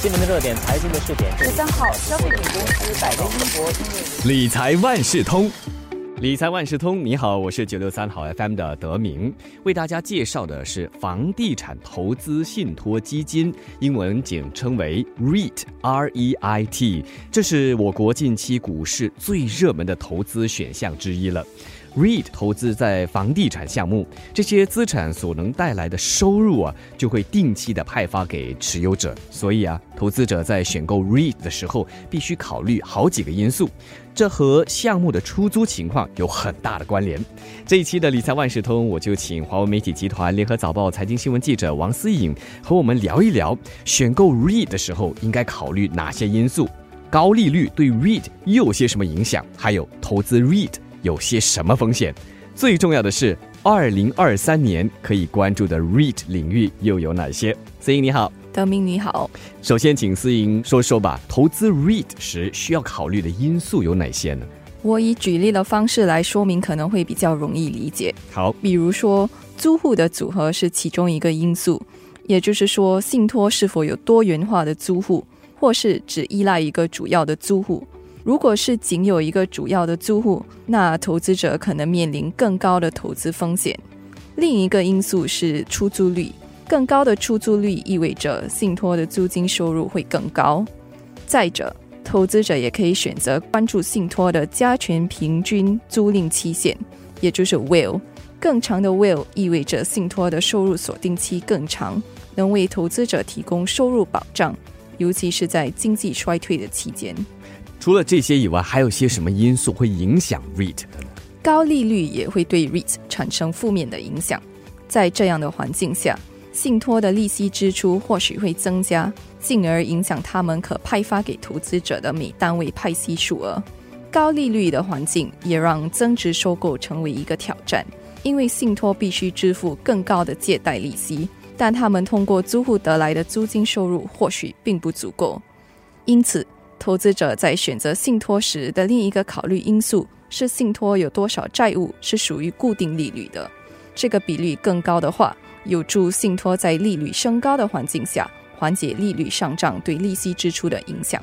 新闻的热点，财经的试点。十三号，消费品公司百威英博理财万事通，理财万事通，你好，我是九六三好 FM 的德明，为大家介绍的是房地产投资信托基金，英文简称为 REIT，R E I T，这是我国近期股市最热门的投资选项之一了。REIT 投资在房地产项目，这些资产所能带来的收入啊，就会定期的派发给持有者。所以啊，投资者在选购 REIT 的时候，必须考虑好几个因素，这和项目的出租情况有很大的关联。这一期的理财万事通，我就请华为媒体集团联合早报财经新闻记者王思颖和我们聊一聊，选购 REIT 的时候应该考虑哪些因素，高利率对 REIT 又有些什么影响，还有投资 REIT。有些什么风险？最重要的是，二零二三年可以关注的 REIT 领域又有哪些？思颖你好，德明你好。首先，请思颖说说吧，投资 REIT 时需要考虑的因素有哪些呢？我以举例的方式来说明，可能会比较容易理解。好，比如说，租户的组合是其中一个因素，也就是说，信托是否有多元化的租户，或是只依赖一个主要的租户。如果是仅有一个主要的租户，那投资者可能面临更高的投资风险。另一个因素是出租率，更高的出租率意味着信托的租金收入会更高。再者，投资者也可以选择关注信托的加权平均租赁期限，也就是 Will。更长的 Will 意味着信托的收入锁定期更长，能为投资者提供收入保障，尤其是在经济衰退的期间。除了这些以外，还有些什么因素会影响 REIT 的呢？高利率也会对 REIT 产生负面的影响。在这样的环境下，信托的利息支出或许会增加，进而影响他们可派发给投资者的每单位派息数额。高利率的环境也让增值收购成为一个挑战，因为信托必须支付更高的借贷利息，但他们通过租户得来的租金收入或许并不足够，因此。投资者在选择信托时的另一个考虑因素是信托有多少债务是属于固定利率的。这个比率更高的话，有助信托在利率升高的环境下缓解利率上涨对利息支出的影响。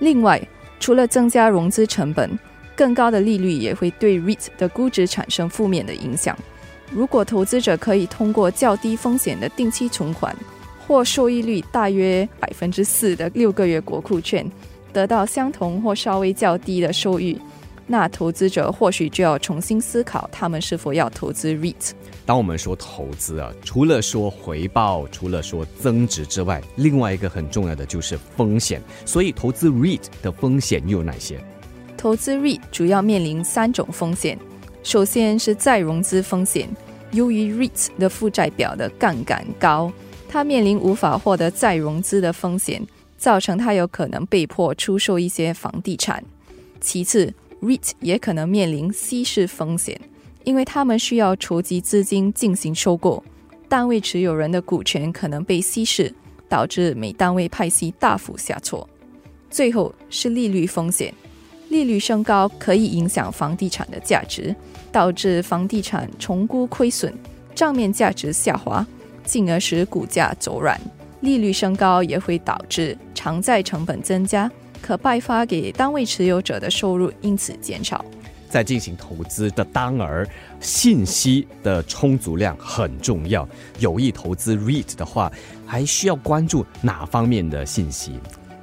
另外，除了增加融资成本，更高的利率也会对 REIT 的估值产生负面的影响。如果投资者可以通过较低风险的定期存款，或收益率大约百分之四的六个月国库券，得到相同或稍微较低的收益，那投资者或许就要重新思考，他们是否要投资 REIT。当我们说投资啊，除了说回报，除了说增值之外，另外一个很重要的就是风险。所以，投资 REIT 的风险又有哪些？投资 REIT 主要面临三种风险，首先是再融资风险，由于 REIT 的负债表的杠杆高。他面临无法获得再融资的风险，造成他有可能被迫出售一些房地产。其次，REIT 也可能面临稀释风险，因为他们需要筹集资金进行收购，单位持有人的股权可能被稀释，导致每单位派息大幅下挫。最后是利率风险，利率升高可以影响房地产的价值，导致房地产重估亏损，账面价值下滑。进而使股价走软，利率升高也会导致偿债成本增加，可派发给单位持有者的收入因此减少。在进行投资的当儿，信息的充足量很重要。有意投资 REIT 的话，还需要关注哪方面的信息？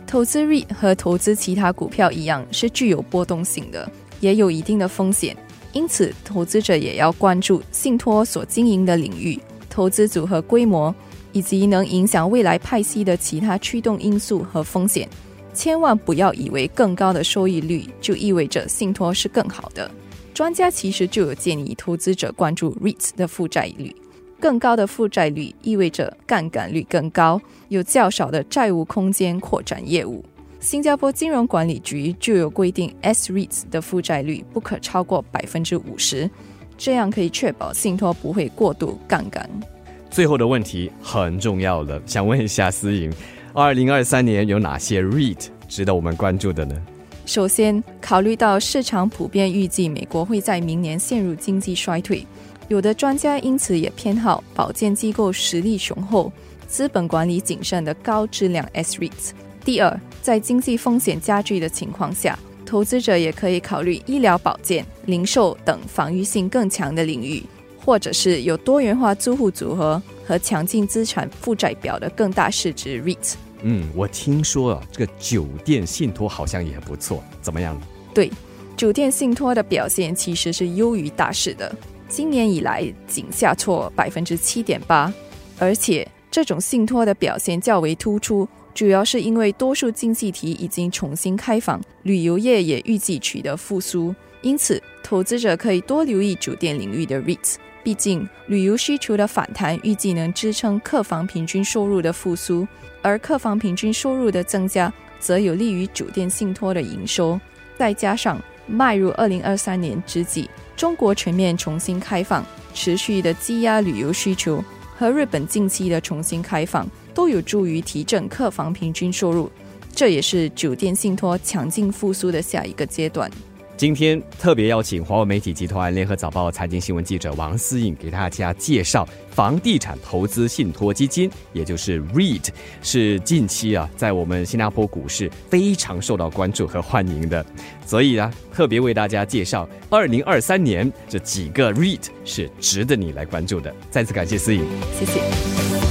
投资 REIT 和投资其他股票一样，是具有波动性的，也有一定的风险，因此投资者也要关注信托所经营的领域。投资组合规模以及能影响未来派息的其他驱动因素和风险，千万不要以为更高的收益率就意味着信托是更好的。专家其实就有建议投资者关注 REITs 的负债率，更高的负债率意味着杠杆率更高，有较少的债务空间扩展业务。新加坡金融管理局就有规定，S REITs 的负债率不可超过百分之五十。这样可以确保信托不会过度杠杆。最后的问题很重要了，想问一下思颖，二零二三年有哪些 REIT 值得我们关注的呢？首先，考虑到市场普遍预计美国会在明年陷入经济衰退，有的专家因此也偏好保健机构实力雄厚、资本管理谨慎的高质量 S REITs。第二，在经济风险加剧的情况下，投资者也可以考虑医疗保健、零售等防御性更强的领域，或者是有多元化租户组合和强劲资产负债表的更大市值 REIT。嗯，我听说啊，这个酒店信托好像也不错，怎么样？对，酒店信托的表现其实是优于大市的，今年以来仅下挫百分之七点八，而且这种信托的表现较为突出。主要是因为多数经济体已经重新开放，旅游业也预计取得复苏，因此投资者可以多留意酒店领域的 REITs。毕竟，旅游需求的反弹预计能支撑客房平均收入的复苏，而客房平均收入的增加则有利于酒店信托的营收。再加上迈入二零二三年之际，中国全面重新开放，持续的积压旅游需求，和日本近期的重新开放。都有助于提振客房平均收入，这也是酒店信托强劲复苏的下一个阶段。今天特别邀请华为媒体集团联合早报财经新闻记者王思颖给大家介绍房地产投资信托基金，也就是 REIT，是近期啊在我们新加坡股市非常受到关注和欢迎的。所以啊，特别为大家介绍二零二三年这几个 REIT 是值得你来关注的。再次感谢思颖，谢谢。